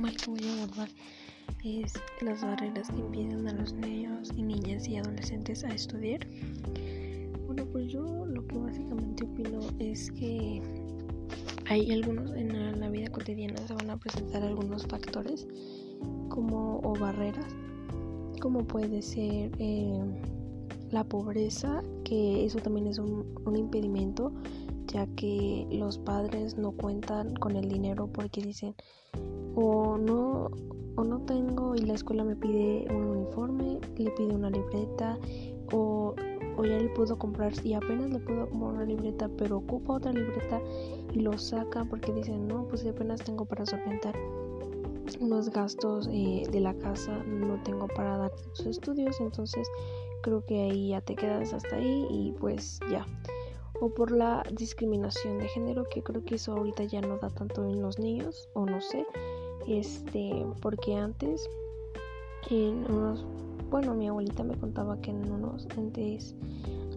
tema que voy a abordar es las barreras que impiden a los niños y niñas y adolescentes a estudiar. Bueno, pues yo lo que básicamente opino es que hay algunos en la vida cotidiana se van a presentar algunos factores como o barreras como puede ser eh, la pobreza que eso también es un, un impedimento ya que los padres no cuentan con el dinero porque dicen o no o no tengo y la escuela me pide un uniforme, le pide una libreta o, o ya le puedo comprar y apenas le puedo comprar una libreta pero ocupa otra libreta y lo saca porque dicen no pues apenas tengo para solventar unos gastos eh, de la casa no tengo para dar tus estudios entonces creo que ahí ya te quedas hasta ahí y pues ya o por la discriminación de género que creo que eso ahorita ya no da tanto en los niños o no sé este porque antes en unos bueno mi abuelita me contaba que en unos antes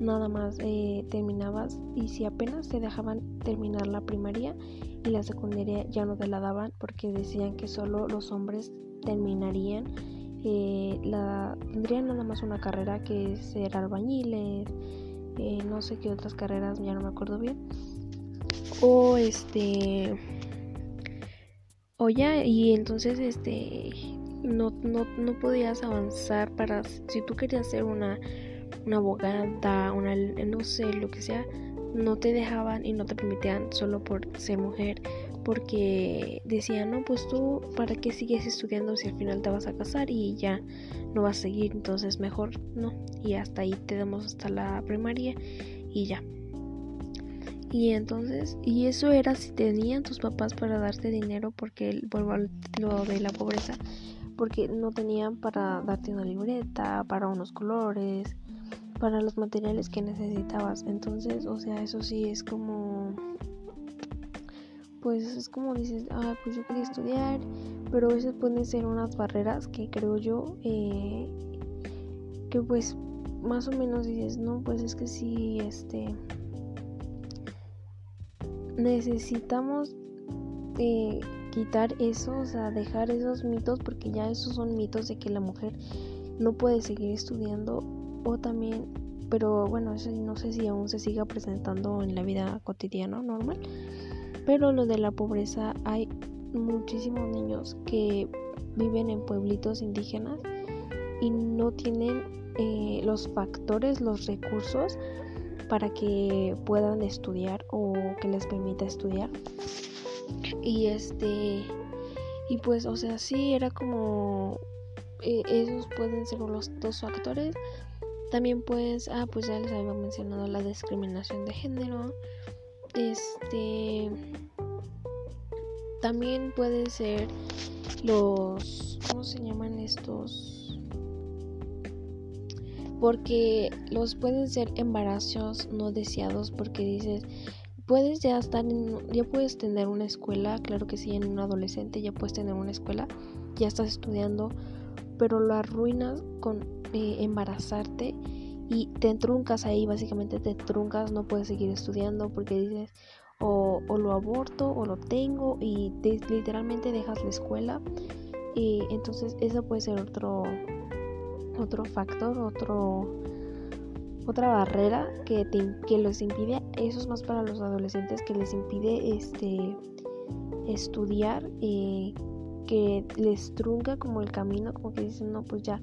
nada más eh, terminabas y si apenas te dejaban terminar la primaria y la secundaria ya no te la daban porque decían que solo los hombres terminarían eh, la tendrían nada más una carrera que ser albañiles eh, no sé qué otras carreras, ya no me acuerdo bien. O este, o ya, y entonces este, no, no, no podías avanzar para, si tú querías ser una, una abogada, una, no sé, lo que sea, no te dejaban y no te permitían solo por ser mujer porque decían, no, pues tú, ¿para qué sigues estudiando si al final te vas a casar y ya no vas a seguir? Entonces mejor no. Y hasta ahí te damos hasta la primaria y ya. Y entonces, y eso era si tenían tus papás para darte dinero, porque vuelvo a lo de la pobreza, porque no tenían para darte una libreta, para unos colores, para los materiales que necesitabas. Entonces, o sea, eso sí es como pues es como dices, ah, pues yo quería estudiar, pero a pueden ser unas barreras que creo yo eh, que pues más o menos dices, no, pues es que sí, este, necesitamos eh, quitar eso, o sea, dejar esos mitos, porque ya esos son mitos de que la mujer no puede seguir estudiando o también, pero bueno, eso no sé si aún se siga presentando en la vida cotidiana normal pero lo de la pobreza hay muchísimos niños que viven en pueblitos indígenas y no tienen eh, los factores, los recursos para que puedan estudiar o que les permita estudiar. Y este, y pues, o sea, sí, era como, eh, esos pueden ser los dos factores. También pues, ah, pues ya les había mencionado la discriminación de género. Este también pueden ser los ¿cómo se llaman estos? Porque los pueden ser embarazos no deseados porque dices puedes ya estar en, ya puedes tener una escuela, claro que sí, en un adolescente ya puedes tener una escuela, ya estás estudiando, pero lo arruinas con eh, embarazarte y te truncas ahí, básicamente te truncas, no puedes seguir estudiando porque dices o, lo aborto o lo tengo y literalmente dejas la escuela y entonces eso puede ser otro otro factor, otro otra barrera que, que los impide, eso es más para los adolescentes que les impide este estudiar y que les trunca como el camino, como que dicen no pues ya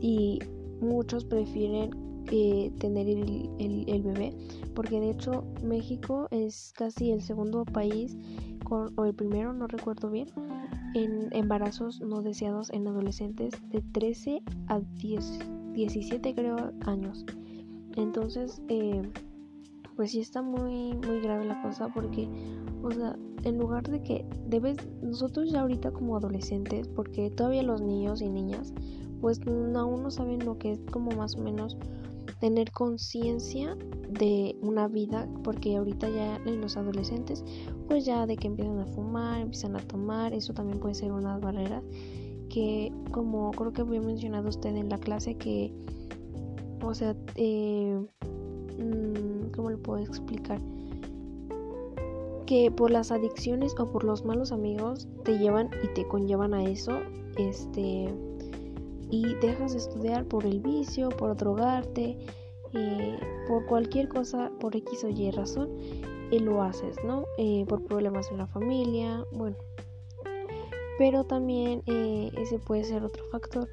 y muchos prefieren eh, tener el, el, bebé porque de hecho México es casi el segundo país con, o el primero no recuerdo bien en embarazos no deseados en adolescentes de 13 a 10, 17 creo años. Entonces eh, pues sí está muy muy grave la cosa porque o sea en lugar de que debes nosotros ya ahorita como adolescentes porque todavía los niños y niñas pues aún no saben lo que es como más o menos tener conciencia de una vida, porque ahorita ya en los adolescentes, pues ya de que empiezan a fumar, empiezan a tomar, eso también puede ser una barrera que como creo que había mencionado usted en la clase que, o sea, eh, mm, ¿cómo le puedo explicar? que por las adicciones o por los malos amigos te llevan y te conllevan a eso, este, y dejas de estudiar por el vicio, por drogarte, eh, por cualquier cosa, por X o Y razón, y lo haces, ¿no? Eh, por problemas en la familia, bueno. Pero también eh, ese puede ser otro factor.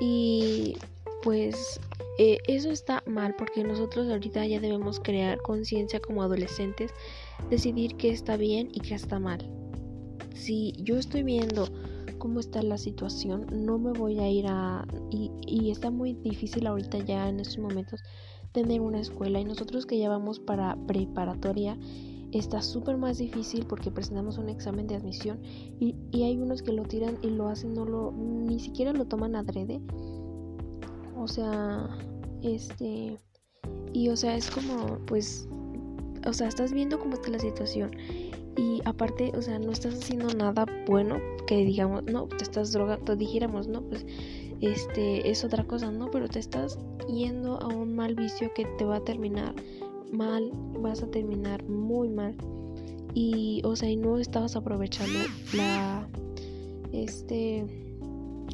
Y pues eso está mal porque nosotros ahorita ya debemos crear conciencia como adolescentes, decidir qué está bien y qué está mal. Si yo estoy viendo cómo está la situación, no me voy a ir a... Y, está muy difícil ahorita ya en estos momentos tener una escuela y nosotros que ya vamos para preparatoria está súper más difícil porque presentamos un examen de admisión y, y, hay unos que lo tiran y lo hacen, no lo, ni siquiera lo toman adrede. O sea, este, y o sea, es como, pues, o sea, estás viendo cómo está la situación y aparte, o sea, no estás haciendo nada bueno que digamos, no, te estás drogando, dijéramos, no, pues este es otra cosa, no, pero te estás yendo a un mal vicio que te va a terminar mal, vas a terminar muy mal. Y o sea, y no estabas aprovechando la este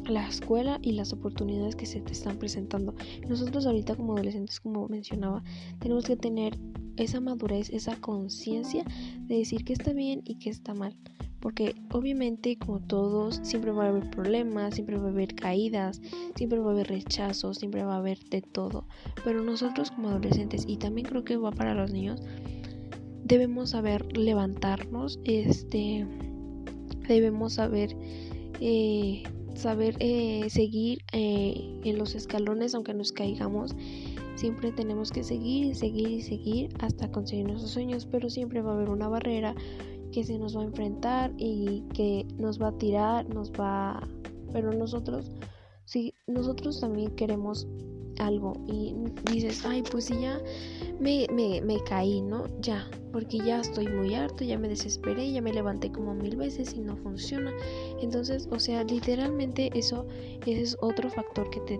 la escuela y las oportunidades que se te están presentando. Nosotros ahorita como adolescentes, como mencionaba, tenemos que tener esa madurez, esa conciencia de decir que está bien y que está mal. Porque obviamente como todos siempre va a haber problemas, siempre va a haber caídas, siempre va a haber rechazos, siempre va a haber de todo. Pero nosotros como adolescentes, y también creo que va para los niños, debemos saber levantarnos, este, debemos saber, eh, saber eh, seguir eh, en los escalones aunque nos caigamos Siempre tenemos que seguir y seguir y seguir hasta conseguir nuestros sueños, pero siempre va a haber una barrera que se nos va a enfrentar y que nos va a tirar, nos va... Pero nosotros, si nosotros también queremos algo y dices, ay, pues ya me, me, me, caí, ¿no? Ya, porque ya estoy muy harto, ya me desesperé, ya me levanté como mil veces y no funciona. Entonces, o sea, literalmente eso, ese es otro factor que te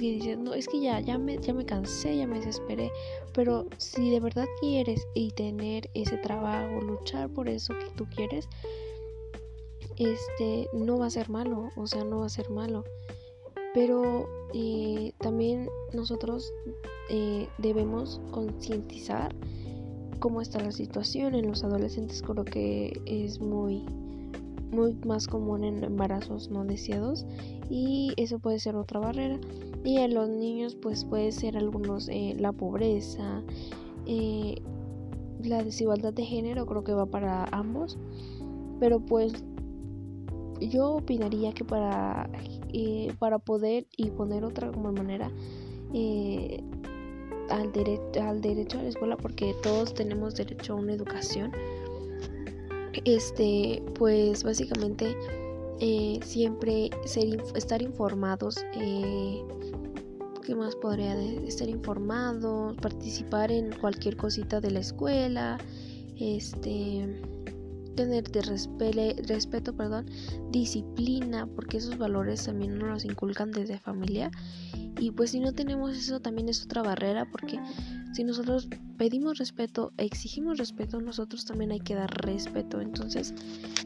y dices, no, es que ya, ya me, ya me cansé, ya me desesperé. Pero si de verdad quieres y tener ese trabajo, luchar por eso que tú quieres, este, no va a ser malo, o sea, no va a ser malo. Pero eh, también nosotros eh, debemos concientizar cómo está la situación en los adolescentes, creo que es muy muy más común en embarazos no deseados y eso puede ser otra barrera y en los niños pues puede ser algunos eh, la pobreza eh, la desigualdad de género creo que va para ambos. Pero pues yo opinaría que para eh, para poder y poner otra como manera al, al derecho a la escuela porque todos tenemos derecho a una educación este pues básicamente eh, siempre ser, estar informados, eh, ¿qué más podría? Estar informados, participar en cualquier cosita de la escuela, este tener de respeto, perdón, disciplina, porque esos valores también nos los inculcan desde familia. Y pues si no tenemos eso también es otra barrera, porque si nosotros pedimos respeto, exigimos respeto, nosotros también hay que dar respeto. Entonces,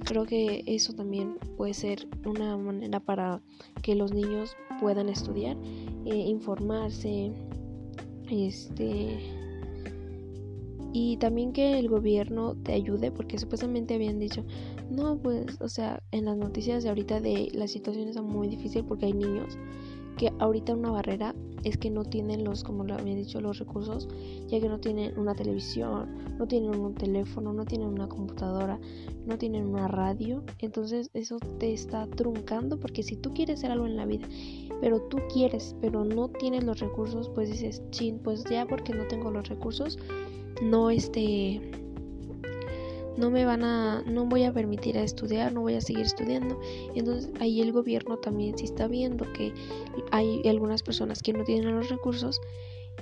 creo que eso también puede ser una manera para que los niños puedan estudiar, eh, informarse, este y también que el gobierno te ayude porque supuestamente habían dicho no pues o sea en las noticias de ahorita de la situación está muy difícil porque hay niños que ahorita una barrera es que no tienen los, como lo había dicho, los recursos, ya que no tienen una televisión, no tienen un teléfono, no tienen una computadora, no tienen una radio. Entonces eso te está truncando porque si tú quieres hacer algo en la vida, pero tú quieres, pero no tienes los recursos, pues dices, chin, pues ya porque no tengo los recursos, no este no me van a, no voy a permitir a estudiar, no voy a seguir estudiando. Entonces ahí el gobierno también sí está viendo que hay algunas personas que no tienen los recursos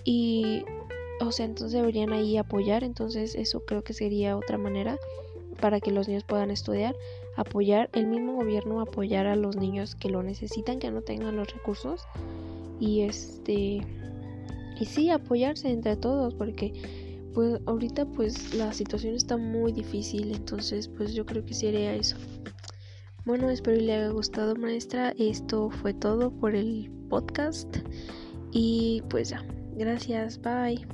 y, o sea, entonces deberían ahí apoyar. Entonces eso creo que sería otra manera para que los niños puedan estudiar, apoyar, el mismo gobierno apoyar a los niños que lo necesitan, que no tengan los recursos y este, y sí, apoyarse entre todos porque pues ahorita pues la situación está muy difícil, entonces pues yo creo que sí eso. Bueno, espero le haya gustado maestra. Esto fue todo por el podcast. Y pues ya, gracias, bye.